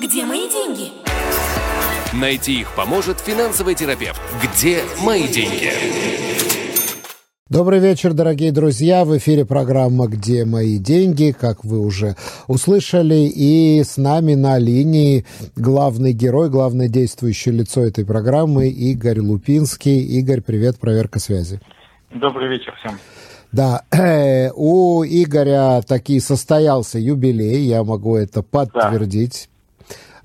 Где мои деньги? Найти их поможет финансовый терапевт. Где мои деньги? Добрый вечер, дорогие друзья. В эфире программа «Где мои деньги?», как вы уже услышали. И с нами на линии главный герой, главное действующее лицо этой программы Игорь Лупинский. Игорь, привет, проверка связи. Добрый вечер всем. Да, у Игоря таки состоялся юбилей, я могу это подтвердить.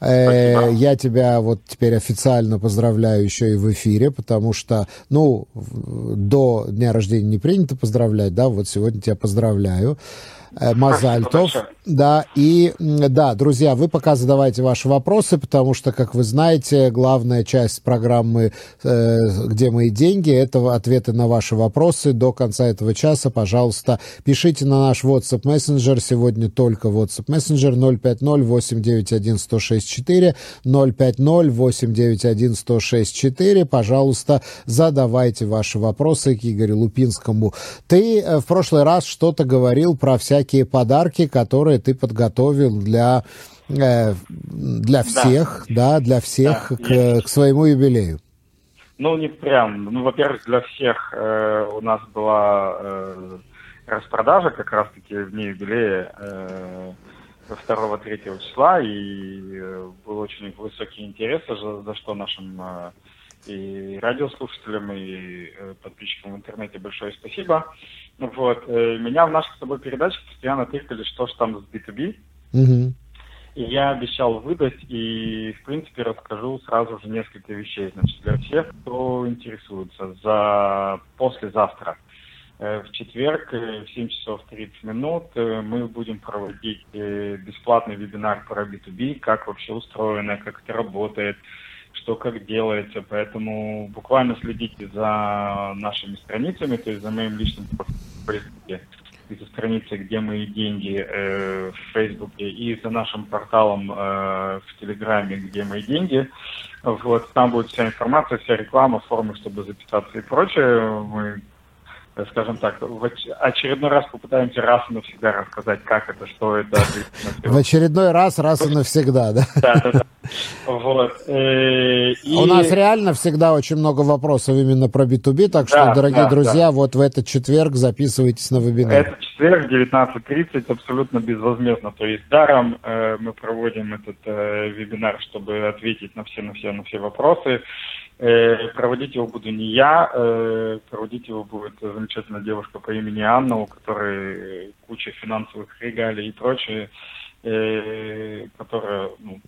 Спасибо. Я тебя вот теперь официально поздравляю еще и в эфире, потому что, ну, до дня рождения не принято поздравлять, да, вот сегодня тебя поздравляю. Э, Мазальтов. Да, и да, друзья, вы пока задавайте ваши вопросы, потому что, как вы знаете, главная часть программы э, «Где мои деньги» — это ответы на ваши вопросы. До конца этого часа, пожалуйста, пишите на наш WhatsApp Messenger. Сегодня только WhatsApp Messenger 050-891-1064, 050-891-1064. Пожалуйста, задавайте ваши вопросы к Игорю Лупинскому. Ты э, в прошлый раз что-то говорил про всякие всякие подарки, которые ты подготовил для, э, для всех, да, да для всех да, к, к своему юбилею. Ну, не прям. Ну, во-первых, для всех э, у нас была э, распродажа как раз-таки в дне юбилея э, 2-3 числа, и э, был очень высокий интерес, за, за что нашим э, и радиослушателям, и э, подписчикам в интернете большое спасибо. Вот. Э, меня в наших с тобой передачах постоянно тыкали, что ж там с B2B. Угу. И я обещал выдать, и, в принципе, расскажу сразу же несколько вещей. Значит, для всех, кто интересуется, за послезавтра, э, в четверг в 7 часов 30 минут мы будем проводить бесплатный вебинар про B2B, как вообще устроено, как это работает, что как делается, поэтому буквально следите за нашими страницами, то есть за моим личным профилем и за страницей, где мои деньги э, в Фейсбуке, и за нашим порталом э, в Телеграме, где мои деньги. Вот, там будет вся информация, вся реклама, формы, чтобы записаться и прочее. Мы скажем так, в очередной раз попытаемся раз и навсегда рассказать, как это, что это. В очередной раз, раз и навсегда, да? Да, да, да. Вот. Э, и... У нас реально всегда очень много вопросов именно про B2B, так что, да, дорогие да, друзья, да. вот в этот четверг записывайтесь на вебинар. Этот четверг, 19.30, абсолютно безвозмездно, то есть даром э, мы проводим этот э, вебинар, чтобы ответить на все, на все, на все вопросы. Э, проводить его буду не я, э, проводить его будет замечательная девушка по имени Анна, у которой куча финансовых регалий и прочее, э, которая, ну,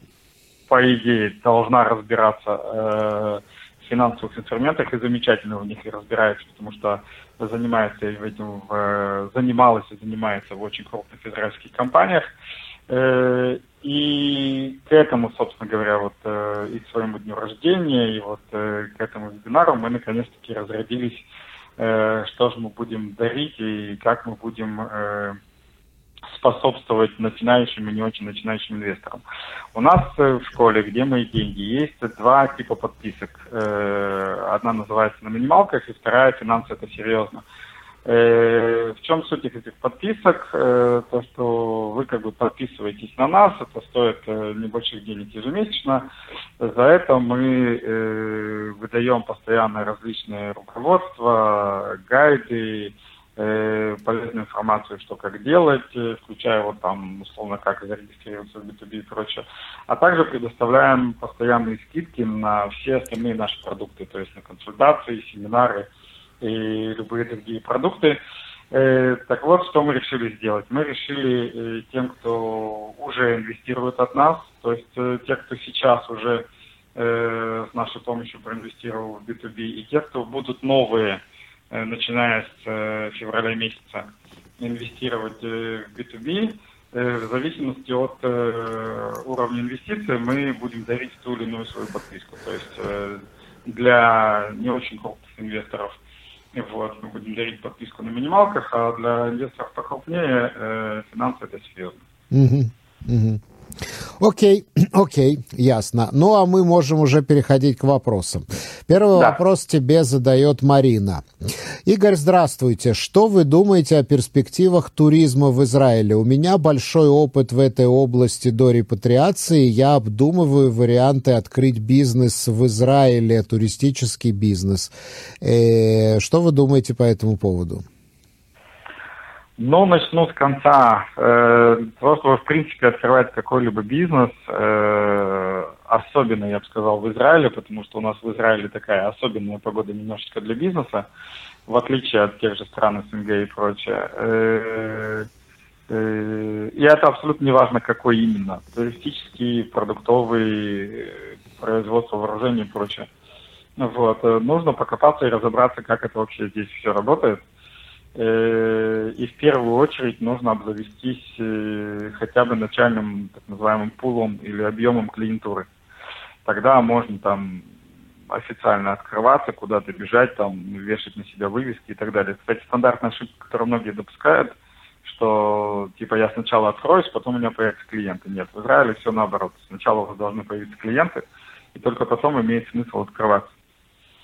по идее, должна разбираться в финансовых инструментах и замечательно в них и разбирается, потому что занимается этим, занималась и занимается в очень крупных израильских компаниях. Э, и к этому, собственно говоря, вот э, и к своему дню рождения, и вот э, к этому вебинару мы наконец-таки разрядились, что же мы будем дарить и как мы будем способствовать начинающим и не очень начинающим инвесторам. У нас в школе, где мои деньги, есть два типа подписок. Одна называется на минималках, и вторая финансы это серьезно. Э, в чем суть этих подписок? Э, то, что вы как бы подписываетесь на нас, это стоит э, небольших денег ежемесячно. За это мы выдаем постоянно различные руководства, гайды, полезную информацию, что как делать, включая вот там, условно, как зарегистрироваться в B2B и прочее. А также предоставляем постоянные скидки на все остальные наши продукты, то есть на консультации, семинары, и любые другие продукты. Э, так вот, что мы решили сделать. Мы решили э, тем, кто уже инвестирует от нас, то есть э, те, кто сейчас уже с нашей помощью проинвестировал в B2B, и те, кто будут новые, начиная с февраля месяца, инвестировать в B2B, в зависимости от уровня инвестиций мы будем дарить ту или иную свою подписку. То есть для не очень крупных инвесторов – вот, мы будем дарить подписку на минималках, а для инвесторов покрупнее э, финансы это серьезно. Угу, угу. Окей, Окей, ясно. Ну, а мы можем уже переходить к вопросам. Первый да. вопрос тебе задает Марина. Игорь, здравствуйте. Что вы думаете о перспективах туризма в Израиле? У меня большой опыт в этой области до репатриации. Я обдумываю варианты открыть бизнес в Израиле, туристический бизнес. Э, что вы думаете по этому поводу? Ну, начну с конца. Э, просто, в принципе, открывать какой-либо бизнес, э, особенно, я бы сказал, в Израиле, потому что у нас в Израиле такая особенная погода немножечко для бизнеса, в отличие от тех же стран СНГ и прочее. Э, и это абсолютно не важно, какой именно. Туристический, продуктовый, производство вооружений и прочее. Вот. Нужно покопаться и разобраться, как это вообще здесь все работает. Э, и в первую очередь нужно обзавестись э, хотя бы начальным так называемым пулом или объемом клиентуры. Тогда можно там официально открываться, куда-то бежать, там, вешать на себя вывески и так далее. Кстати, стандартная ошибка, которую многие допускают, что типа я сначала откроюсь, потом у меня появятся клиенты. Нет, в Израиле все наоборот. Сначала у вас должны появиться клиенты, и только потом имеет смысл открываться.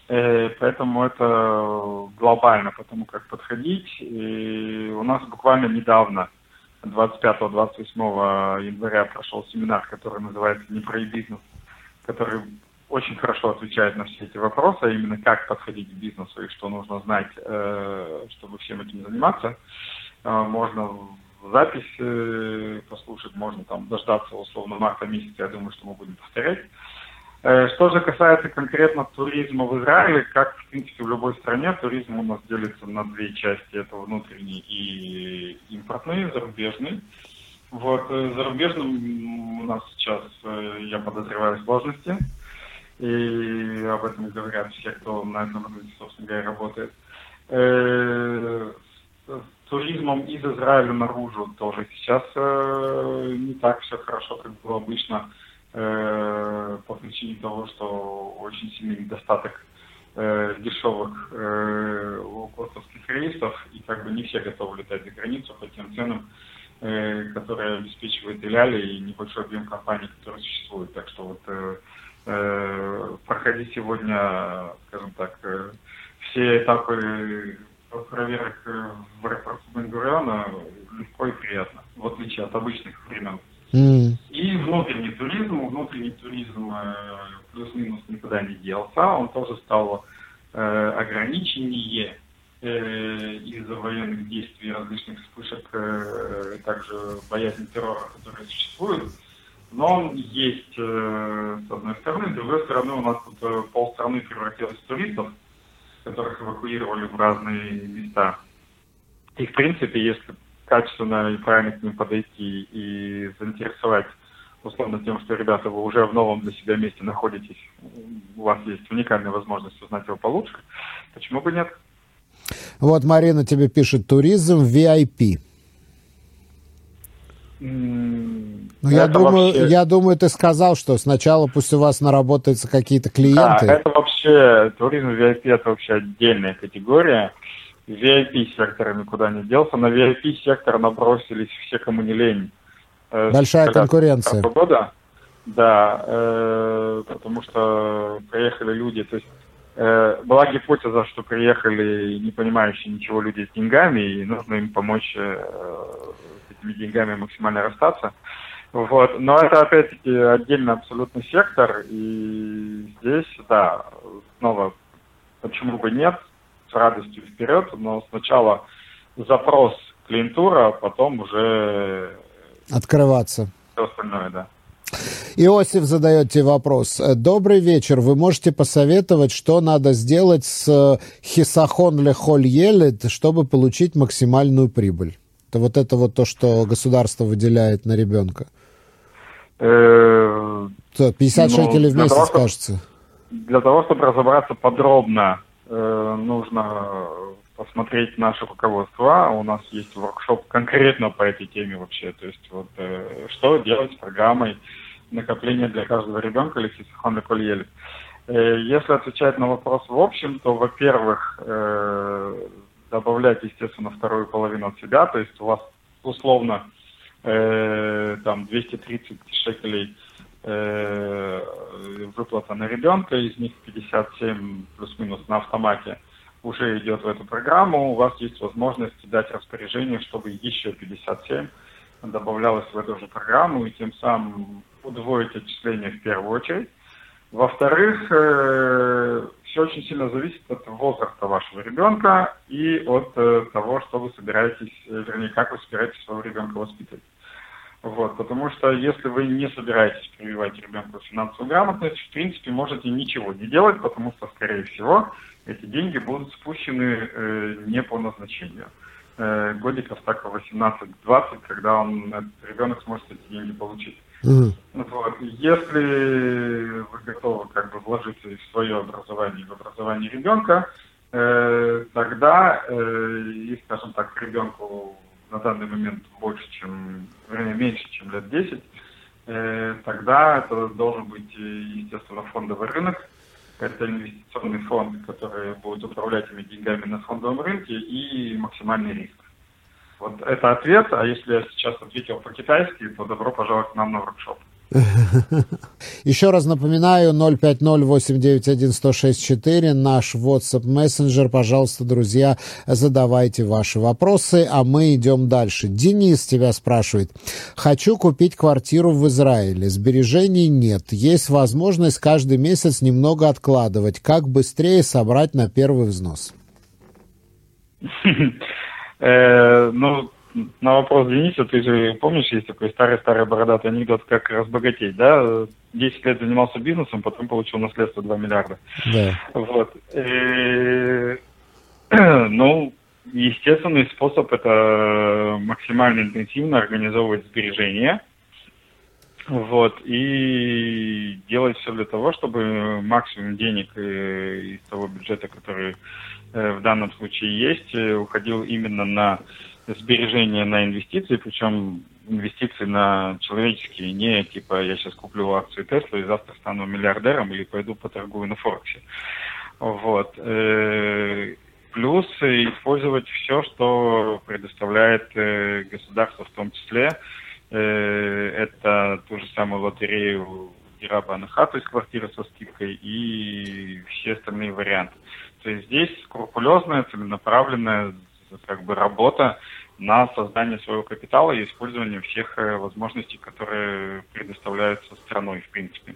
Э, поэтому это глобально, потому как подходить. И у нас буквально недавно, 25-28 января, прошел семинар, который называется «Не про бизнес», который очень хорошо отвечает на все эти вопросы, а именно как подходить к бизнесу и что нужно знать, э, чтобы всем этим заниматься. Э, можно запись послушать, можно там дождаться условно марта месяца, я думаю, что мы будем повторять. Э, что же касается конкретно туризма в Израиле, как в принципе в любой стране, туризм у нас делится на две части. Это внутренний и импортный, зарубежный. Вот, э, зарубежным у нас сейчас, э, я подозреваю, сложности. И об этом говорят все, кто на этом рынке, собственно говоря, работает. Туризмом из Израиля наружу тоже сейчас не так все хорошо, как было обычно э, по причине того, что очень сильный недостаток э, дешевых э, лоукостовских рейсов, и как бы не все готовы летать за границу по тем ценам, э, которые обеспечивает Иляли и небольшой объем компаний, которые существуют. Так что вот э, э, проходи сегодня, скажем так, все этапы проверок в аэропорту Бенгуриона легко и приятно, в отличие от обычных времен. И внутренний туризм, внутренний туризм э, плюс-минус никуда не делся, он тоже стал э, ограниченнее э, из-за военных действий, различных вспышек, э, также боязнь террора, которые существуют. Но он есть э, с одной стороны, с другой стороны у нас тут э, полстраны превратилось в туристов, которых эвакуировали в разные места. И в принципе, если качественно и правильно к ним подойти и заинтересовать условно тем, что, ребята, вы уже в новом для себя месте находитесь, у вас есть уникальная возможность узнать его получше, почему бы нет? Вот Марина тебе пишет, туризм VIP. Ну, я думаю, вообще... я думаю, ты сказал, что сначала пусть у вас наработаются какие-то клиенты. Да, это вообще, туризм VIP это вообще отдельная категория. VIP-сектор никуда не делся. На VIP-сектор набросились все, кому не лень. Э, Большая конкуренция. Года. Да, э, потому что приехали люди, то есть э, была гипотеза, что приехали не понимающие ничего люди с деньгами, и нужно им помочь э, с этими деньгами максимально расстаться. Вот. Но это, опять-таки, отдельный абсолютно сектор, и здесь, да, снова, почему бы нет, с радостью вперед, но сначала запрос клиентура, а потом уже... Открываться. Все остальное, да. Иосиф задает тебе вопрос. Добрый вечер. Вы можете посоветовать, что надо сделать с хисахон лехоль елет, чтобы получить максимальную прибыль? Это вот это вот то, что государство выделяет на ребенка. 50 э, шекелей в месяц, кажется. Для того, чтобы разобраться подробно Э, нужно посмотреть наше руководство. У нас есть воркшоп конкретно по этой теме вообще. То есть вот э, что делать с программой накопления для каждого ребенка или сисихон кольели. Э, если отвечать на вопрос в общем, то, во-первых, добавлять, естественно, вторую половину от себя. То есть у вас условно там 230 шекелей э, выплата на ребенка, из них 57 плюс-минус на автомате уже идет в эту программу, у вас есть возможность дать распоряжение, чтобы еще 57 добавлялось в эту же программу, и тем самым удвоить отчисления в первую очередь. Во-вторых, э, все очень сильно зависит от возраста вашего ребенка и от э, того, что вы собираетесь, э, вернее, как вы собираетесь своего ребенка воспитывать. Вот, потому что если вы не собираетесь прививать ребенку финансовую грамотность, в принципе, можете ничего не делать, потому что, скорее всего, эти деньги будут спущены э, не по назначению. Э, годиков так 18-20, когда он, этот ребенок сможет эти деньги получить. Mm. Вот. Если вы готовы как бы вложиться в свое образование, в образование ребенка, э, тогда, э, и, скажем так, ребенку на данный момент больше, чем, вернее, меньше, чем лет 10, э, тогда это должен быть, естественно, фондовый рынок, это инвестиционный фонд, который будет управлять этими деньгами на фондовом рынке и максимальный риск. Вот это ответ, а если я сейчас ответил по-китайски, то добро пожаловать к нам на воркшоп. Еще раз напоминаю, 050-891-1064, наш WhatsApp мессенджер. Пожалуйста, друзья, задавайте ваши вопросы, а мы идем дальше. Денис тебя спрашивает. Хочу купить квартиру в Израиле. Сбережений нет. Есть возможность каждый месяц немного откладывать. Как быстрее собрать на первый взнос? Э, ну, на вопрос Дениса, ты же помнишь, есть такой старый-старый бородатый анекдот, как разбогатеть, да? 10 лет занимался бизнесом, потом получил наследство 2 миллиарда. Да. Вот. И, ну, естественный способ это максимально интенсивно организовывать сбережения. Вот, и делать все для того, чтобы максимум денег э, из того бюджета, который э, в данном случае есть, э, уходил именно на сбережения на инвестиции, причем инвестиции на человеческие, не типа я сейчас куплю акцию Тесла и завтра стану миллиардером или пойду поторгую на Форексе. Вот. Э, плюс использовать все, что предоставляет э, государство в том числе. Э, это ту же самую лотерею Дираба Анаха, то есть квартира со скидкой, и все остальные варианты. То есть здесь скрупулезная, целенаправленная как бы работа на создание своего капитала и использование всех э, возможностей, которые предоставляются страной, в принципе.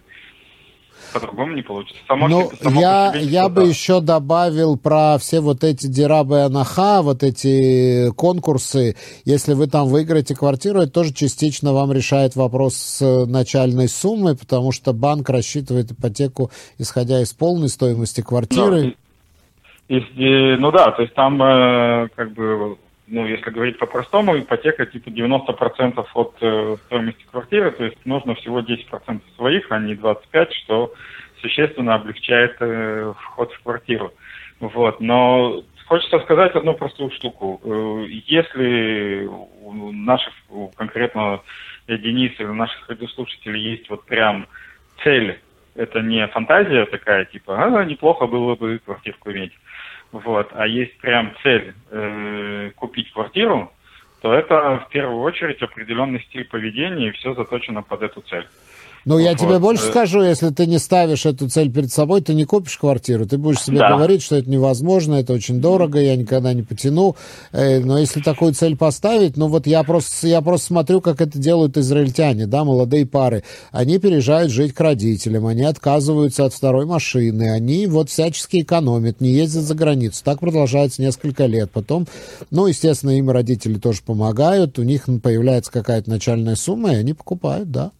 По-другому не получится. Само ну, само я, я бы еще добавил про все вот эти дирабы анаха, вот эти конкурсы. Если вы там выиграете квартиру, это тоже частично вам решает вопрос с начальной суммой, потому что банк рассчитывает ипотеку, исходя из полной стоимости квартиры. Ну, и, ну да, то есть там э, как бы, ну если говорить по-простому, ипотека типа 90% от э, стоимости квартиры, то есть нужно всего 10% своих, а не 25%, что существенно облегчает э, вход в квартиру. Вот, но хочется сказать одну простую штуку. Э, если у наших, у конкретно Дениса или наших радиослушателей есть вот прям цель, это не фантазия такая, типа, а, неплохо было бы квартирку иметь вот, а есть прям цель э, купить квартиру, то это в первую очередь определенный стиль поведения, и все заточено под эту цель. Ну, я вот. тебе больше э, скажу, если ты не ставишь эту цель перед собой, ты не купишь квартиру. Ты будешь себе да. говорить, что это невозможно, это очень дорого, я никогда не потяну. Э, но если такую цель поставить, ну вот я просто, я просто смотрю, как это делают израильтяне, да, молодые пары. Они переезжают жить к родителям, они отказываются от второй машины, они вот всячески экономят, не ездят за границу. Так продолжается несколько лет. Потом, ну, естественно, им родители тоже помогают, у них появляется какая-то начальная сумма, и они покупают, да.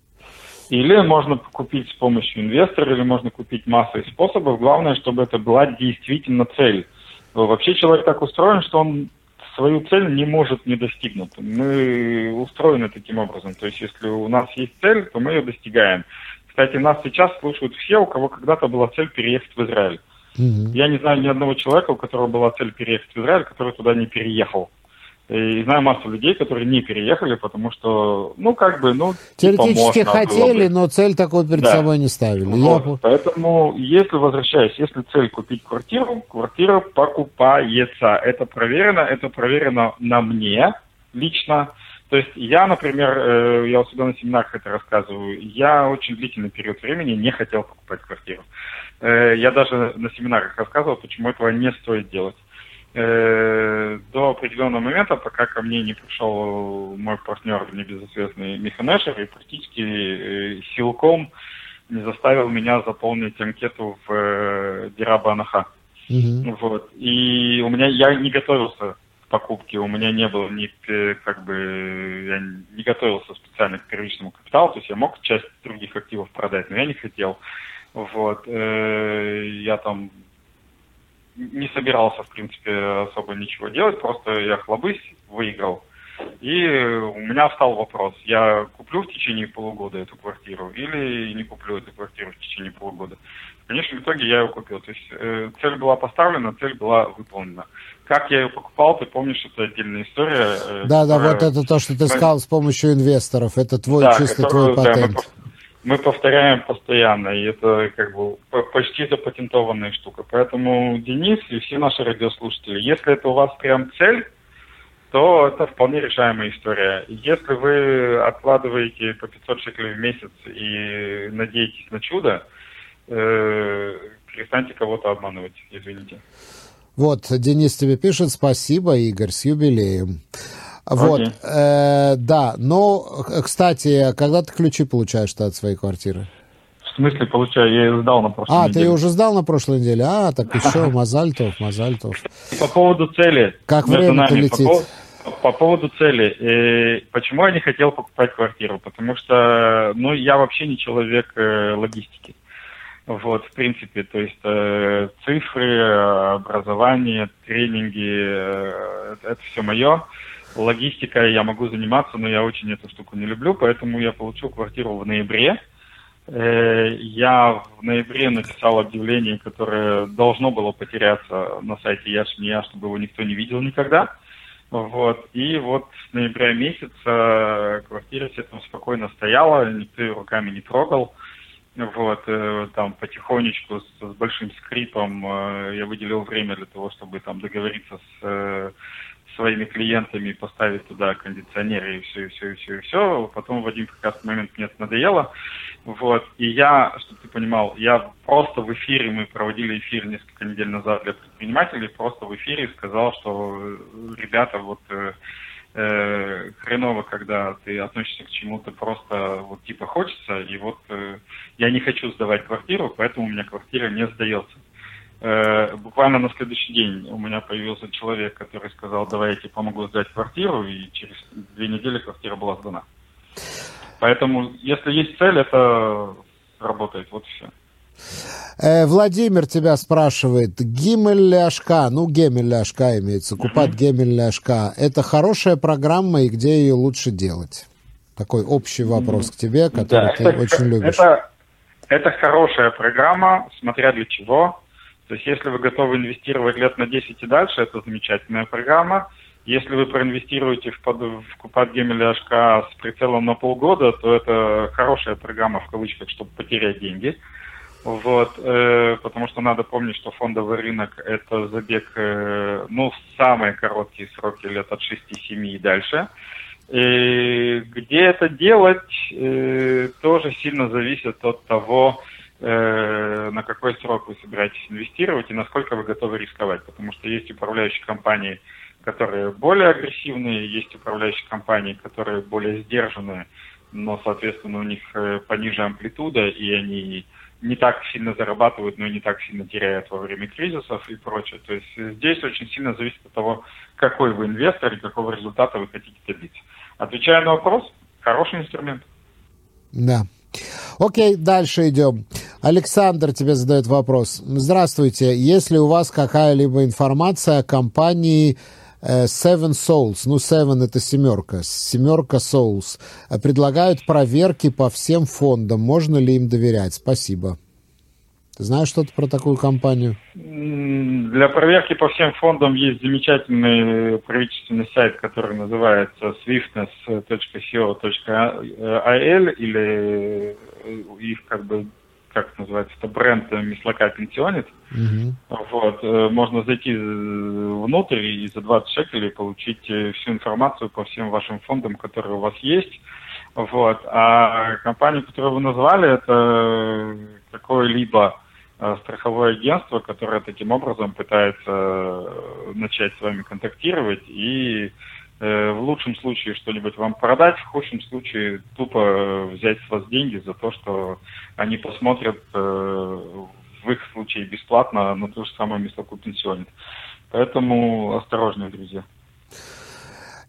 Или можно купить с помощью инвестора, или можно купить массой способов. Главное, чтобы это была действительно цель. Вообще человек так устроен, что он свою цель не может не достигнуть. Мы устроены таким образом. То есть, если у нас есть цель, то мы ее достигаем. Кстати, нас сейчас слушают все, у кого когда-то была цель переехать в Израиль. Mm-hmm. Я не знаю ни одного человека, у которого была цель переехать в Израиль, который туда не переехал. И знаю массу людей, которые не переехали, потому что, ну, как бы, ну... Типа, Теоретически типа, хотели, но цель такой перед да. собой не ставили. Вот. Я... Поэтому, если, возвращаясь, если цель купить квартиру, квартира покупается. Это проверено, это проверено на мне лично, То есть я, например, э, я у себя на семинарах это рассказываю, я очень длительный период времени не хотел покупать квартиру. Э, я даже на семинарах рассказывал, почему этого не стоит делать. Э, до определенного момента, пока ко мне не пришел мой партнер, небезызвестный Миханешер, и практически силком не заставил меня заполнить анкету в Дираба Анаха. Mm-hmm. Вот. И у меня я не готовился покупки у меня не было ни, как бы, я не готовился специально к первичному капиталу, то есть я мог часть других активов продать, но я не хотел. Вот, э, я там не собирался, в принципе, особо ничего делать, просто я хлобысь, выиграл. И у меня встал вопрос, я куплю в течение полугода эту квартиру или не куплю эту квартиру в течение полугода. В конечном итоге я ее купил. То есть э, цель была поставлена, цель была выполнена. Как я ее покупал, ты помнишь, это отдельная история. Э, да, которая... да, вот это то, что ты сказал с помощью инвесторов. Это твой да, чисто которую, твой патент. Да, мы, повторяем постоянно, и это как бы почти запатентованная штука. Поэтому, Денис и все наши радиослушатели, если это у вас прям цель, то это вполне решаемая история. Если вы откладываете по 500 шекелей в месяц и надеетесь на чудо, э, перестаньте кого-то обманывать, извините. Вот, Денис тебе пишет, спасибо, Игорь, с юбилеем. Вот, okay. э, да, но, кстати, когда ты ключи получаешь от своей квартиры? В смысле получаю? Я ее сдал на прошлой а, неделе. А, ты уже сдал на прошлой неделе? А, так еще, Мазальтов, Мазальтов. По поводу цели. Как время летит. По, по поводу цели. Э, почему я не хотел покупать квартиру? Потому что, ну, я вообще не человек э, логистики. Вот, в принципе, то есть э, цифры, образование, тренинги, э, это все мое. Логистикой я могу заниматься, но я очень эту штуку не люблю, поэтому я получил квартиру в ноябре. Э, я в ноябре написал объявление, которое должно было потеряться на сайте Яшмия, чтобы его никто не видел никогда. Вот. И вот с ноября месяца квартира все там спокойно стояла, никто ее руками не трогал. Вот, э, там потихонечку с, с большим скрипом э, я выделил время для того, чтобы там договориться с своими клиентами, поставить туда кондиционеры и все, и все, и все, и все. Потом в один прекрасный момент мне это надоело. Вот. И я, чтобы ты понимал, я просто в эфире, мы проводили эфир несколько недель назад для предпринимателей, просто в эфире сказал, что ребята, вот э, хреново, когда ты относишься к чему-то просто вот типа хочется, и вот э, я не хочу сдавать квартиру, поэтому у меня квартира не сдается. Э, буквально на следующий день у меня появился человек, который сказал, давай я тебе помогу сдать квартиру, и через две недели квартира была сдана. Поэтому, если есть цель, это работает, вот и все. Э, Владимир тебя спрашивает, Гимель Ляшка, ну Гемель Ляшка имеется, Купат. Гемель Ляшка, это хорошая программа и где ее лучше делать? Такой общий вопрос к тебе, который да, ты это, очень любишь. Это, это хорошая программа, смотря для чего. То есть если вы готовы инвестировать лет на 10 и дальше, это замечательная программа. Если вы проинвестируете в, под, в Купат Гемель Ляшка с прицелом на полгода, то это хорошая программа в кавычках, чтобы потерять деньги. Вот, э, потому что надо помнить, что фондовый рынок это забег, э, ну, самые короткие сроки, лет от 6-7 и дальше. И где это делать, э, тоже сильно зависит от того, на какой срок вы собираетесь инвестировать и насколько вы готовы рисковать. Потому что есть управляющие компании, которые более агрессивные, есть управляющие компании, которые более сдержанные, но, соответственно, у них э, пониже амплитуда, и они не так сильно зарабатывают, но и не так сильно теряют во время кризисов и прочее. То есть здесь очень сильно зависит от того, какой вы инвестор и какого результата вы хотите добиться. Отвечая на вопрос, хороший инструмент. Да. Окей, дальше идем. Александр тебе задает вопрос. Здравствуйте. Есть ли у вас какая-либо информация о компании Э, Seven Souls, ну Seven это семерка, семерка Souls, предлагают проверки по всем фондам. Можно ли им доверять? Спасибо. Ты знаешь что-то про такую компанию? Для проверки по всем фондам есть замечательный правительственный сайт, который называется swiftness.co.il или их как бы как это называется, это бренд Мислака Пенсионит. Угу. Вот, э, можно зайти внутрь и за 20 шекелей получить всю информацию по всем вашим фондам, которые у вас есть. Вот. А компания, которую вы назвали, это какое-либо страховое агентство, которое таким образом пытается начать с вами контактировать и Э, в лучшем случае что-нибудь вам продать, в худшем случае тупо э, взять с вас деньги за то, что они посмотрят э, в их случае бесплатно на ту же самую местоку пенсионит. Поэтому осторожнее, друзья.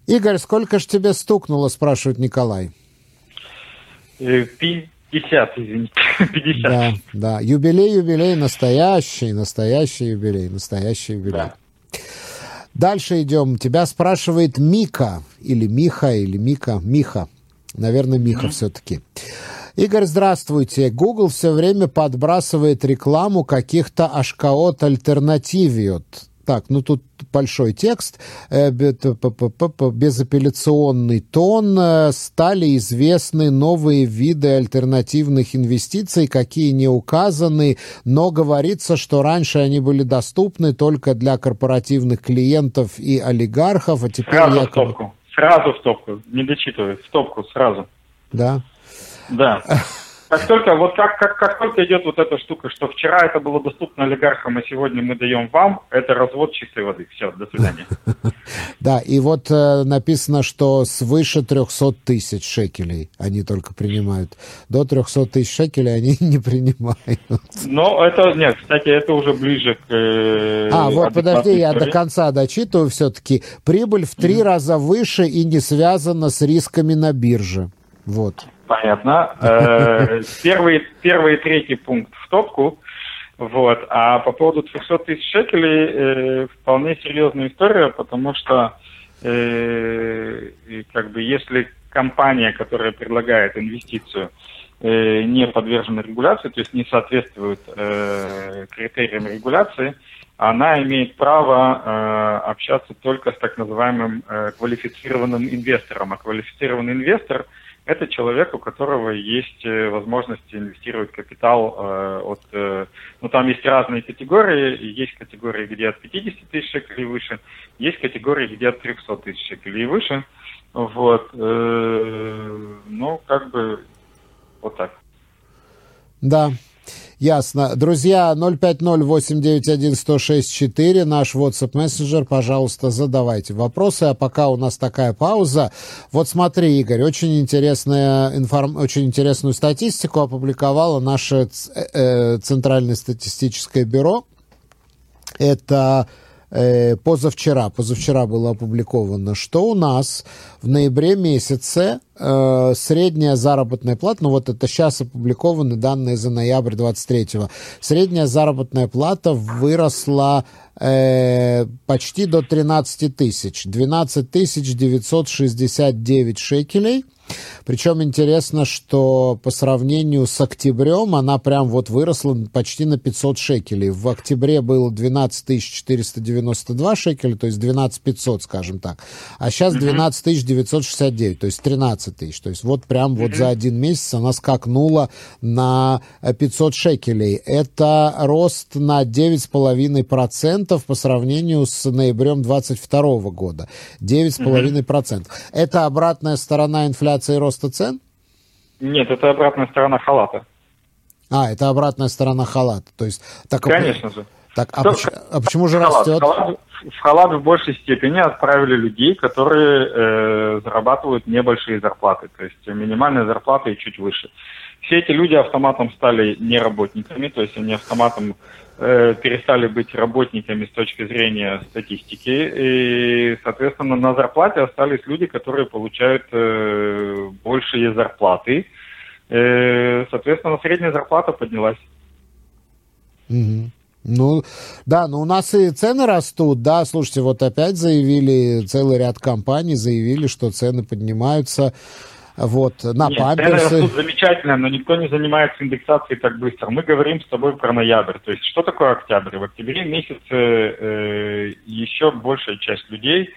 Игорь, сколько же тебе стукнуло, спрашивает Николай? 50, извините, 50. Да, да, юбилей, юбилей, настоящий, настоящий юбилей, настоящий юбилей. Да. Дальше идем. Тебя спрашивает Мика, или Миха, или Мика, Миха. Наверное, Миха mm-hmm. все-таки. Игорь, здравствуйте. Google все время подбрасывает рекламу каких-то Ашкаот альтернативиот. Так, ну тут большой текст, э, безапелляционный тон. Э, стали известны новые виды альтернативных инвестиций, какие не указаны, но говорится, что раньше они были доступны только для корпоративных клиентов и олигархов, а теперь сразу якобы... в топку, сразу в топку, не дочитывай, в топку сразу. Да? Да. Как только, вот как, как, как только идет вот эта штука, что вчера это было доступно олигархам, а сегодня мы даем вам, это развод чистой воды. Все, до свидания. Да, и вот э, написано, что свыше 300 тысяч шекелей они только принимают. До 300 тысяч шекелей они не принимают. Ну, это, нет, кстати, это уже ближе к... Э, а, вот подожди, я до конца дочитываю все-таки. Прибыль в три раза выше и не связана с рисками на бирже. Вот. Понятно. Э, первый, первый и третий пункт в топку. Вот. А по поводу 300 тысяч шекелей э, вполне серьезная история, потому что э, как бы если компания, которая предлагает инвестицию, не подвержена регуляции, то есть не соответствует э, критериям регуляции, она имеет право э, общаться только с так называемым э, квалифицированным инвестором. А квалифицированный инвестор – это человек, у которого есть э, возможность инвестировать капитал э, от... Э, ну, там есть разные категории. Есть категории, где от 50 тысяч шекелей выше, есть категории, где от 300 тысяч шекелей выше. Вот. Ну, как бы вот так. Да, Ясно. Друзья, 050-891-1064, наш WhatsApp мессенджер, пожалуйста, задавайте вопросы. А пока у нас такая пауза, вот смотри, Игорь, очень, интересная информ... очень интересную статистику опубликовало наше э, э, Центральное статистическое бюро. Это э, позавчера, позавчера было опубликовано, что у нас в ноябре месяце э, средняя заработная плата, ну вот это сейчас опубликованы данные за ноябрь 23-го, средняя заработная плата выросла э, почти до 13 тысяч, 12 тысяч 969 шекелей – причем интересно, что по сравнению с октябрем она прям вот выросла почти на 500 шекелей. В октябре было 12 492 шекеля, то есть 12 500, скажем так. А сейчас 12 969, то есть 13 тысяч. То есть вот прям вот за один месяц она скакнула на 500 шекелей. Это рост на 9,5% по сравнению с ноябрем 22 года. 9,5%. Это обратная сторона инфляции инфляции роста цен? Нет, это обратная сторона халата. А, это обратная сторона халата. То есть, так, Конечно же. Так, а, почему, а почему же халат, растет? Халат, в халат в большей степени отправили людей, которые э, зарабатывают небольшие зарплаты, то есть минимальная зарплата и чуть выше. Все эти люди автоматом стали не работниками, то есть они автоматом перестали быть работниками с точки зрения статистики, и, соответственно, на зарплате остались люди, которые получают э, большие зарплаты. Э, соответственно, средняя зарплата поднялась. Угу. Ну, да, но у нас и цены растут, да, слушайте, вот опять заявили, целый ряд компаний заявили, что цены поднимаются вот, на Нет, памперсы. Тут замечательно, но никто не занимается индексацией так быстро. Мы говорим с тобой про ноябрь. То есть, что такое октябрь? В октябре месяце э, еще большая часть людей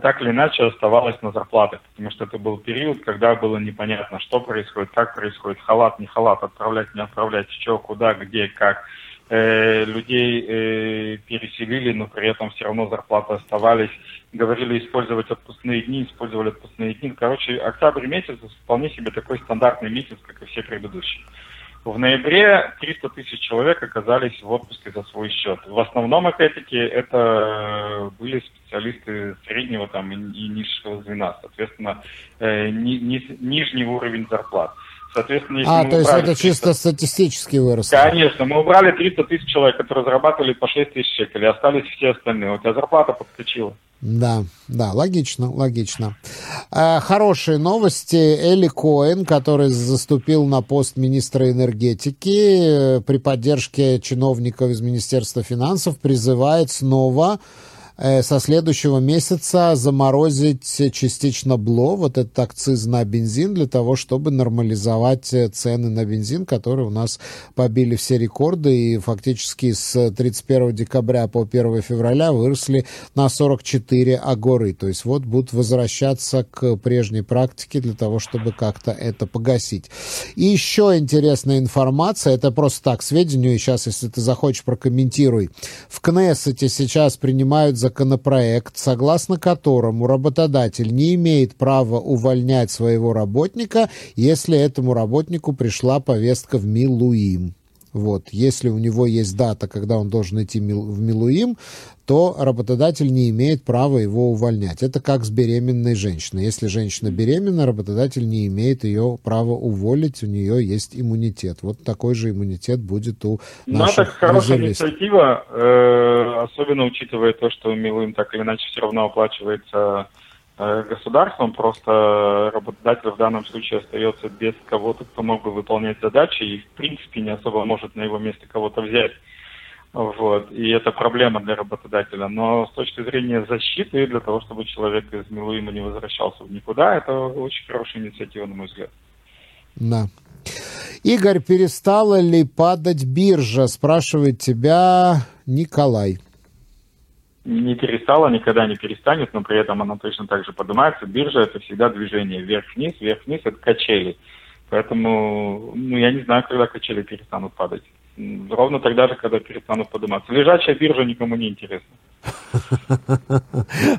так или иначе оставалась на зарплатах, потому что это был период, когда было непонятно, что происходит, как происходит, халат, не халат, отправлять, не отправлять, что, куда, где, как. Э, людей э, переселили, но при этом все равно зарплаты оставались. Говорили использовать отпускные дни, использовали отпускные дни. Короче, октябрь месяц вполне себе такой стандартный месяц, как и все предыдущие. В ноябре 300 тысяч человек оказались в отпуске за свой счет. В основном, опять-таки, это были специалисты среднего там, и, и низшего звена, соответственно, э, ни, ни, нижний уровень зарплат. Соответственно, если а, то есть это 300... чисто статистически выросло? Конечно, мы убрали 300 тысяч человек, которые зарабатывали по 6 тысяч шекелей, остались все остальные. У тебя зарплата подскочила. Да, да, логично, логично. А, хорошие новости. Эли Коэн, который заступил на пост министра энергетики, э, при поддержке чиновников из Министерства финансов призывает снова со следующего месяца заморозить частично БЛО, вот этот акциз на бензин, для того, чтобы нормализовать э, цены на бензин, которые у нас побили все рекорды и фактически с 31 декабря по 1 февраля выросли на 44 агоры. То есть вот будут возвращаться к прежней практике для того, чтобы как-то это погасить. И еще интересная информация, это просто так, сведению, и сейчас, если ты захочешь, прокомментируй. В Кнессете сейчас принимают законопроект, согласно которому работодатель не имеет права увольнять своего работника, если этому работнику пришла повестка в Милуим. Вот. Если у него есть дата, когда он должен идти в Милуим, то работодатель не имеет права его увольнять. Это как с беременной женщиной. Если женщина беременна, работодатель не имеет ее права уволить, у нее есть иммунитет. Вот такой же иммунитет будет у наших Ну, это хорошая инициатива, э, особенно учитывая то, что Милуим так или иначе все равно оплачивается государством, просто работодатель в данном случае остается без кого-то, кто мог бы выполнять задачи и, в принципе, не особо может на его месте кого-то взять. Вот. И это проблема для работодателя. Но с точки зрения защиты, для того, чтобы человек из Милуима не возвращался в никуда, это очень хорошая инициатива, на мой взгляд. Да. Игорь, перестала ли падать биржа? Спрашивает тебя Николай не перестала, никогда не перестанет, но при этом она точно так же поднимается. Биржа это всегда движение вверх-вниз, вверх-вниз это качели. Поэтому, ну, я не знаю, когда качели перестанут падать. Ровно тогда же, когда перестанут подниматься. Лежачая биржа никому не интересна.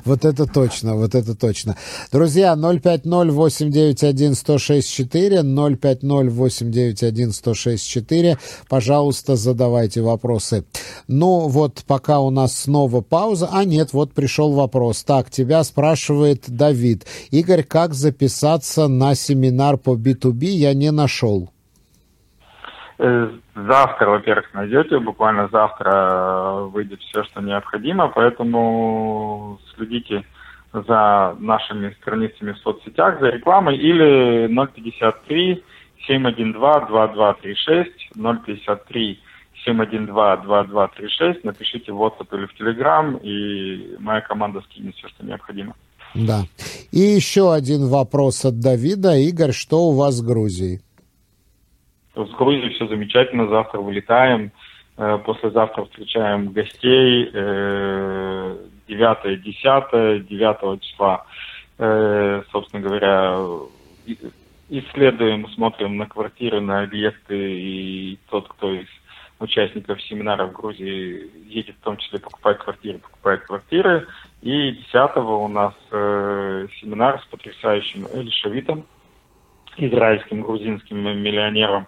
Вот это точно, вот это точно. Друзья, 050-891-1064, 050-891-1064. Пожалуйста, задавайте вопросы. Ну, вот пока у нас снова пауза. А, нет, вот пришел вопрос. Так, тебя спрашивает Давид. Игорь, как записаться на семинар по B2B? Я не нашел. Э, завтра, во-первых, найдете, буквально завтра э, выйдет все, что необходимо, поэтому следите за нашими страницами в соцсетях, за рекламой или 053 712 2236 053 712 2236 напишите в WhatsApp или в Telegram, и моя команда скинет все, что необходимо. Да. И еще один вопрос от Давида. Игорь, что у вас с Грузией? С Грузией все замечательно, завтра вылетаем, э, послезавтра встречаем гостей, 9 10 9 числа, э, собственно говоря, исследуем, смотрим на квартиры, на объекты, и тот, кто из участников семинара в Грузии едет в том числе покупать квартиры, покупает квартиры. И 10 у нас э, семинар с потрясающим Элишавитом, израильским грузинским миллионером,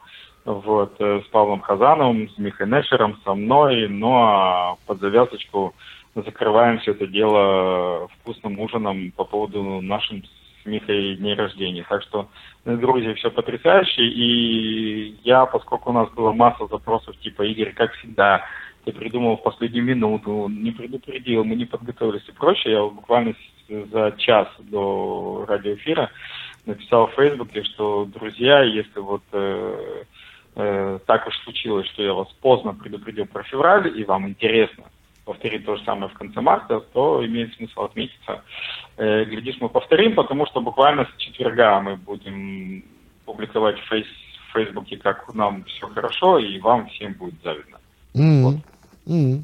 вот, э, с Павлом Хазановым, с Михой Нешером, со мной, ну а под завязочку закрываем все это дело вкусным ужином по поводу нашим с Михой дней рождения. Так что в Грузии все потрясающе, и я, поскольку у нас была масса запросов типа «Игорь, как всегда, ты придумал в последнюю минуту, не предупредил, мы не подготовились и прочее», я буквально за час до радиоэфира написал в Фейсбуке, что, друзья, если вот э, э, так уж случилось, что я вас поздно предупредил про февраль, и вам интересно повторить то же самое в конце марта, то имеет смысл отметиться. Э, глядишь, мы повторим, потому что буквально с четверга мы будем публиковать в, фейс, в Фейсбуке, как нам все хорошо, и вам всем будет завидно. Mm-hmm. Вот. Mm-hmm.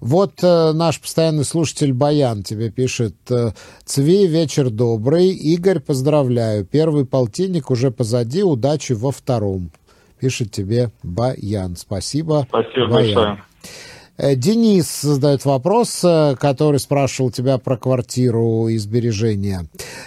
Вот э, наш постоянный слушатель Баян тебе пишет. Э, Цви, вечер добрый. Игорь, поздравляю. Первый полтинник уже позади. Удачи во втором. Пишет тебе Баян. Спасибо. Спасибо Баян. большое. Э, Денис задает вопрос, э, который спрашивал тебя про квартиру и сбережения.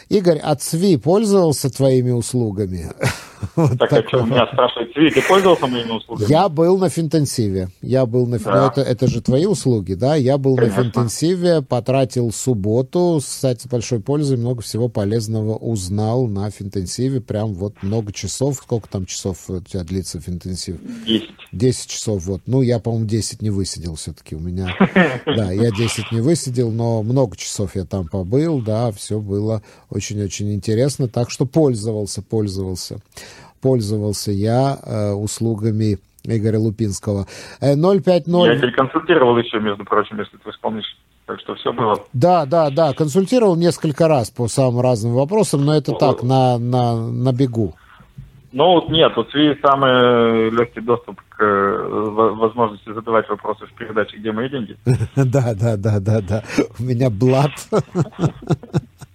Игорь, а ЦВИ пользовался твоими услугами? Вот так, а что, меня спрашивают, Цви, ты пользовался моими услугами? Я был на финтенсиве. Я был на... Да. Ну, это, это же твои услуги, да? Я был Конечно. на финтенсиве, потратил субботу, кстати, с большой пользой, много всего полезного узнал на финтенсиве. Прям вот много часов. Сколько там часов у тебя длится финтенсив? Десять. Десять часов, вот. Ну, я, по-моему, десять не высидел все-таки у меня. Да, я десять не высидел, но много часов я там побыл, да, все было очень-очень интересно. Так что пользовался, пользовался пользовался я э, услугами Игоря Лупинского. 050... Э, я тебя консультировал еще, между прочим, если ты вспомнишь. Так что все было. Да, да, да. Консультировал несколько раз по самым разным вопросам, но это так, на, на, на бегу. Ну, нет, у СВИ самый легкий доступ к э, возможности задавать вопросы в передаче «Где мои деньги?». Да, да, да, да, да. У меня блат.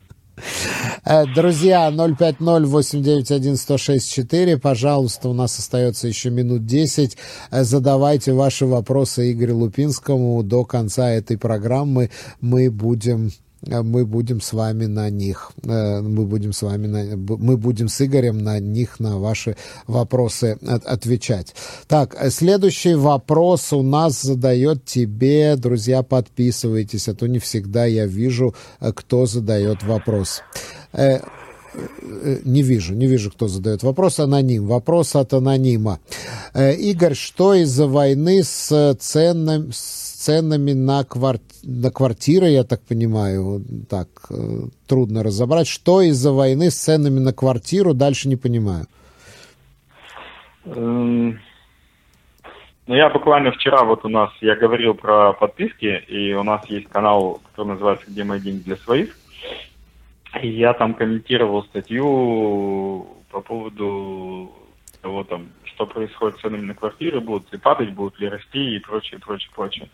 Э, друзья, 050-891-1064, пожалуйста, у нас остается еще минут 10. Э, задавайте ваши вопросы Игорю Лупинскому до конца этой программы. Мы будем мы будем с вами на них, э, мы будем с вами, на, мы будем с Игорем на них, на ваши вопросы отвечать. Так, э, следующий вопрос у нас задает тебе, друзья, подписывайтесь, а то не всегда я вижу, кто задает вопрос. Не вижу, не вижу, кто задает вопрос. Аноним. Вопрос от анонима. Игорь, что из-за войны с ценами, ценами на, квар... на квартиры, я так понимаю, так э, трудно разобрать. Что из-за войны с ценами на квартиру, дальше не понимаю. Эм, ну, я буквально вчера вот у нас, я говорил про подписки, и у нас есть канал, который называется «Где мои деньги для своих». Я там комментировал статью по поводу того, там, что происходит с ценами на квартиры, будут ли падать, будут ли расти и прочее, прочее, прочее.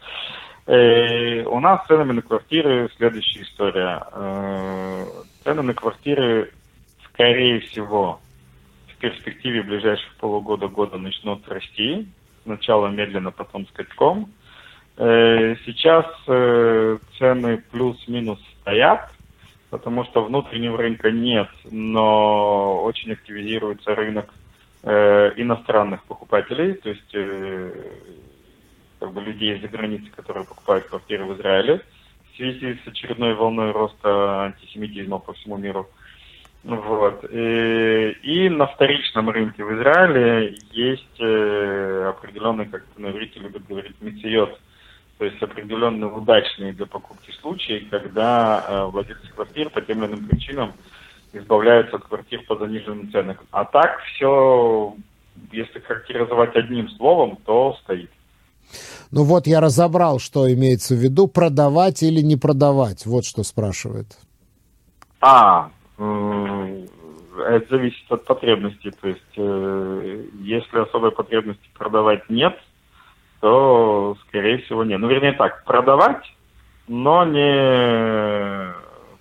Э, у нас с ценами на квартиры следующая история. Э, цены на квартиры, скорее всего, в перспективе ближайших полугода-года начнут расти. Сначала медленно, потом скачком. Э, сейчас э, цены плюс-минус стоят, потому что внутреннего рынка нет, но очень активизируется рынок э, иностранных покупателей, то есть э, как бы людей из-за границы, которые покупают квартиры в Израиле в связи с очередной волной роста антисемитизма по всему миру. Вот. И, и на вторичном рынке в Израиле есть э, определенный, как на любят говорить, мициот, то есть определенные удачные для покупки случаи, когда э, владельцы квартир по тем или иным причинам избавляются от квартир по заниженным ценам. А так все, если характеризовать одним словом, то стоит. Ну вот я разобрал, что имеется в виду, продавать или не продавать, вот что спрашивает. А, это зависит от потребностей, то есть э, если особой потребности продавать нет, то скорее всего нет. Ну вернее так, продавать, но не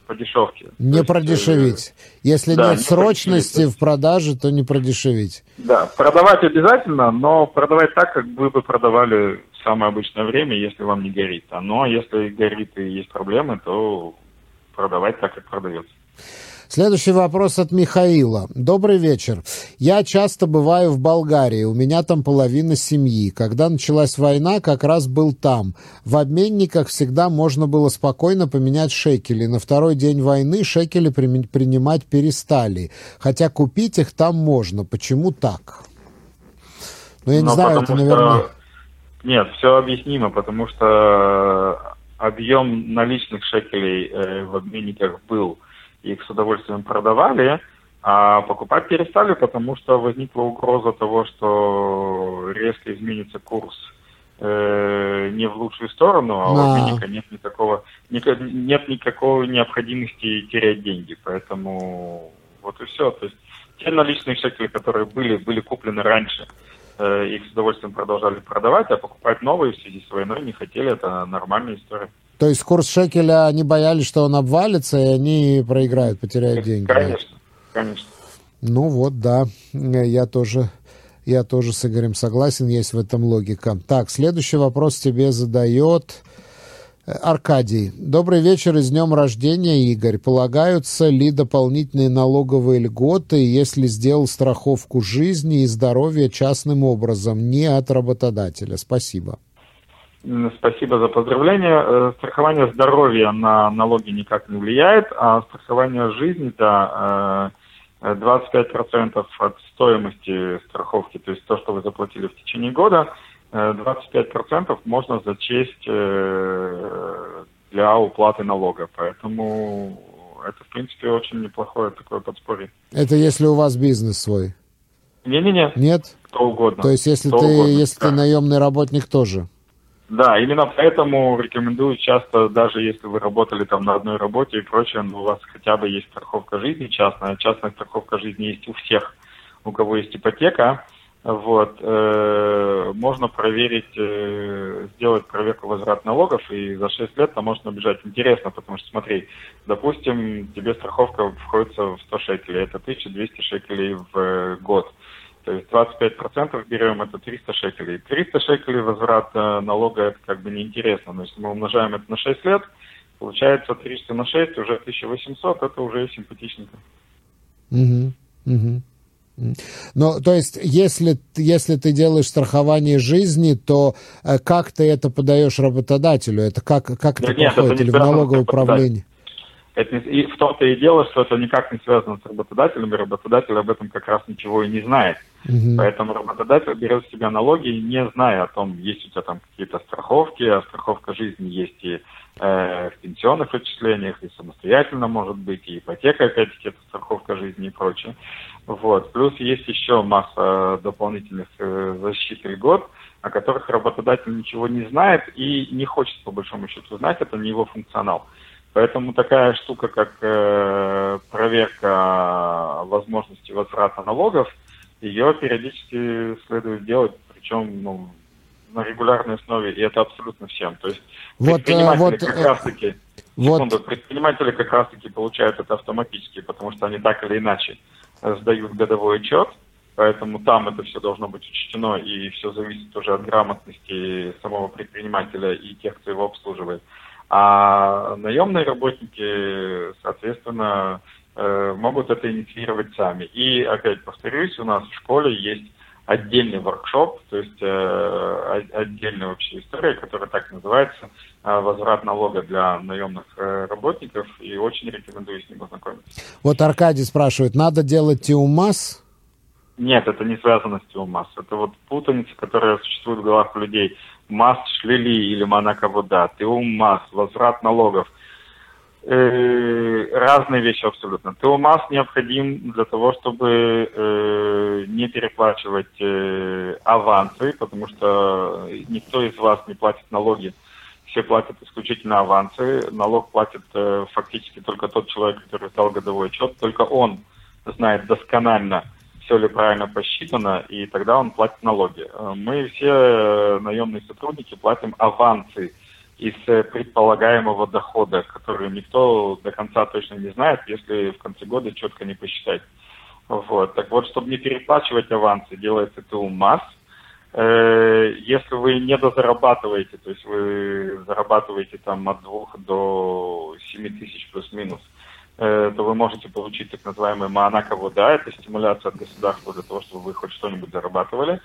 по дешевке. Не есть, продешевить. Э, Если да, нет не срочности в продаже, то не продешевить. Да, продавать обязательно, но продавать так, как вы бы продавали в самое обычное время, если вам не горит. А но если горит и есть проблемы, то продавать так, как продается. Следующий вопрос от Михаила. Добрый вечер. Я часто бываю в Болгарии, у меня там половина семьи. Когда началась война, как раз был там. В обменниках всегда можно было спокойно поменять шекели. На второй день войны шекели при принимать перестали. Хотя купить их там можно. Почему так? Ну, я не Но знаю, это, наверное... Что... Нет, все объяснимо, потому что объем наличных шекелей э, в обменниках был – их с удовольствием продавали, а покупать перестали, потому что возникла угроза того, что резко изменится курс э, не в лучшую сторону, а да. у обменника нет никакого нет никакой необходимости терять деньги, поэтому вот и все. То есть те наличные шекели, которые были, были куплены раньше, э, их с удовольствием продолжали продавать, а покупать новые в связи с войной не хотели. Это нормальная история. То есть курс шекеля, они боялись, что он обвалится, и они проиграют, потеряют деньги. Конечно, конечно. Ну вот, да, я тоже, я тоже с Игорем согласен, есть в этом логика. Так, следующий вопрос тебе задает э, Аркадий. Добрый вечер и с днем рождения, Игорь. Полагаются ли дополнительные налоговые льготы, если сделал страховку жизни и здоровья частным образом, не от работодателя? Спасибо. Спасибо за поздравление. Э, страхование здоровья на налоги никак не влияет, а страхование жизни, да, 25% э, от стоимости страховки, то есть то, что вы заплатили в течение года, 25% э, можно зачесть для уплаты налога. Поэтому это, в принципе, очень неплохое такое подспорье. Это если у вас бизнес свой? Не-не-не. Нет? Кто угодно. То есть если, ты, угодно, если да. ты наемный работник тоже? Да, именно поэтому рекомендую часто, даже если вы работали там на одной работе и прочее, но у вас хотя бы есть страховка жизни частная. Частная страховка жизни есть у всех, у кого есть ипотека. Вот, э, можно проверить, э, сделать проверку возврат налогов, и за 6 лет там можно убежать. Интересно, потому что, смотри, допустим, тебе страховка входится в 100 шекелей, это 1200 шекелей в год. То есть 25% берем, это 300 шекелей. 300 шекелей возврат э, налога, это как бы неинтересно. Но если мы умножаем это на 6 лет, получается 300 на 6, уже 1800, это уже симпатичненько. Угу, угу. Ну, то есть, если, если ты делаешь страхование жизни, то э, как ты это подаешь работодателю? Это как, как это нет, проходит? Это Или в налоговое управление? Это не, и в том-то и дело, что это никак не связано с работодателем, и работодатель об этом как раз ничего и не знает. Угу. Поэтому работодатель берет с себя налоги, не зная о том, есть у тебя там какие-то страховки, а страховка жизни есть и э, в пенсионных отчислениях, и самостоятельно может быть, и ипотека, опять-таки, это страховка жизни и прочее. Вот. Плюс есть еще масса дополнительных э, защит льгот, о которых работодатель ничего не знает и не хочет, по большому счету, знать, это не его функционал. Поэтому такая штука, как э, проверка возможности возврата налогов, ее периодически следует делать, причем ну, на регулярной основе, и это абсолютно всем. То есть вот, предприниматели вот, как раз-таки, вот. секунду, предприниматели как раз-таки получают это автоматически, потому что они так или иначе сдают годовой отчет, поэтому там это все должно быть учтено, и все зависит уже от грамотности самого предпринимателя и тех, кто его обслуживает. А наемные работники, соответственно, э, могут это инициировать сами. И опять повторюсь, у нас в школе есть отдельный воркшоп, то есть э, отдельная вообще история, которая так называется э, «Возврат налога для наемных э, работников», и очень рекомендую с ним ознакомиться. Вот Аркадий спрашивает, надо делать ТИУМАС? Нет, это не связано с ТИУМАС. Это вот путаница, которая существует в головах людей масс шлили или монаковода, ТУ масс, возврат налогов. Э, разные вещи абсолютно. Масс необходим для того, чтобы э, не переплачивать э, авансы, потому что никто из вас не платит налоги. Все платят исключительно авансы. Налог платит э, фактически только тот человек, который сдал годовой отчет. Только он знает досконально, все ли правильно посчитано, и тогда он платит налоги. Э, мы все э, наемные сотрудники платим авансы из э, предполагаемого дохода, который никто до конца точно не знает, если в конце года четко не посчитать. Вот. Так вот, чтобы не переплачивать авансы, делается ТУ МАС. Если вы не дозарабатываете, то есть вы зарабатываете там от 2 до 7 тысяч плюс-минус, Э, то вы можете получить так называемый Манакову, да, это стимуляция от государства для того, чтобы вы хоть что-нибудь зарабатывали.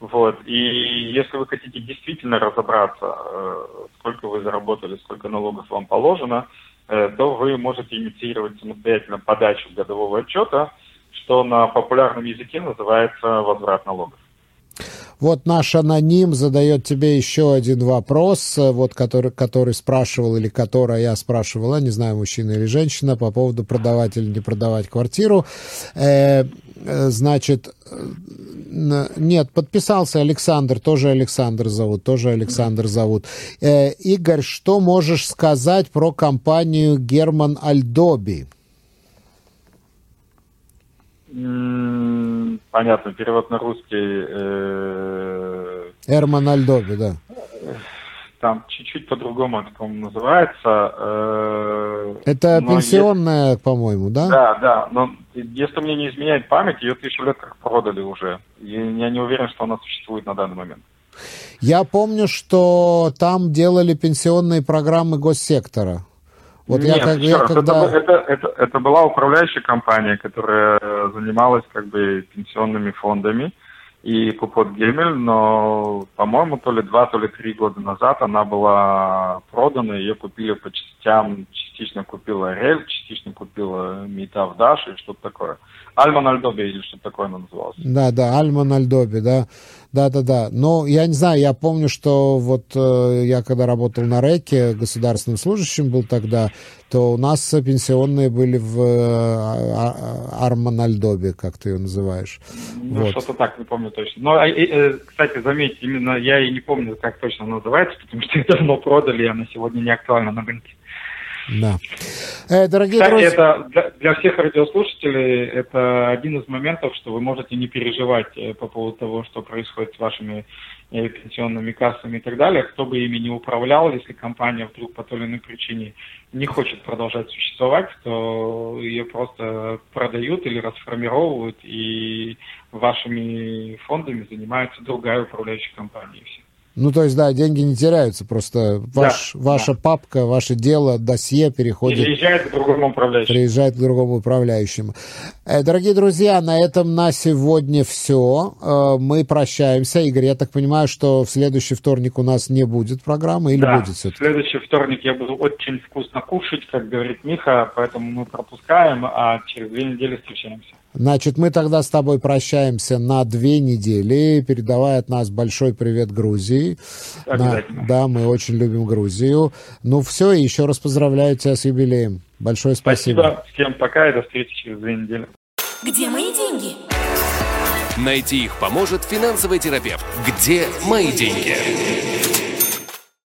Вот. И если вы хотите действительно разобраться, э, сколько вы заработали, сколько налогов вам положено, э, то вы можете инициировать самостоятельно подачу годового отчета, что на популярном языке называется возврат налогов. Вот наш аноним задает тебе еще один вопрос, э, вот который, который спрашивал или которая я спрашивала, не знаю, мужчина или женщина, по поводу продавать или не продавать квартиру. Э, э значит, э, нет, подписался Александр, тоже Александр зовут, тоже Александр зовут. Э, Игорь, что можешь сказать про компанию Герман Альдоби? Mm понятно, перевод на русский... Э, Эрман Альдоби, да. Там чуть-чуть по-другому это, по-моему, называется. Э, это пенсионная, есть... по-моему, да? Да, да. Но если мне не изменяет память, ее тысячу лет как продали уже. И я не уверен, что она существует на данный момент. Я помню, что там делали пенсионные программы госсектора. Вот Нет, я, как, я когда... это, это, это, это была управляющая компания, которая занималась как бы пенсионными фондами и Купот Гемель, но, по-моему, то ли два, то ли три года назад она была продана, ее купили по частям, частично купила Рель, частично купила Митав Даш и что-то такое. Альман Альдоби или что-то такое она называлась. Да, да, Альман Альдоби, да. Да, да, да. Но я не знаю, я помню, что вот э, я когда работал на РЭКе, государственным служащим был тогда, то у нас пенсионные были в э, Арманальдобе, как ты ее называешь. Ну, вот. что-то так, не помню точно. Но, э, э, кстати, заметьте, именно я и не помню, как точно называется, потому что ее давно продали, и она сегодня не актуальна на рынке. Да. Э, дорогие Кстати, друзья... это для, для всех радиослушателей это один из моментов, что вы можете не переживать э, по поводу того, что происходит с вашими э, пенсионными кассами и так далее. Кто бы ими не управлял, если компания вдруг по той или иной причине не хочет продолжать существовать, то ее просто продают или расформировывают, и вашими фондами занимается другая управляющая компания. Все. Ну, то есть, да, деньги не теряются, просто ваш, да, ваша да. папка, ваше дело, досье переходит... Переезжает к другому управляющему. Приезжает к другому управляющему. Э, дорогие друзья, на этом на сегодня все. Э, мы прощаемся. Игорь, я так понимаю, что в следующий вторник у нас не будет программы или да, будет все-таки? в следующий вторник я буду очень вкусно кушать, как говорит Миха, поэтому мы пропускаем, а через две недели встречаемся. Значит, мы тогда с тобой прощаемся на две недели, передавая от нас большой привет Грузии. На, да, мы очень любим Грузию. Ну все, и еще раз поздравляю тебя с юбилеем. Большое спасибо. Спасибо. Всем пока и до встречи через две недели. Где мои деньги? Найти их поможет финансовый терапевт. Где мои деньги?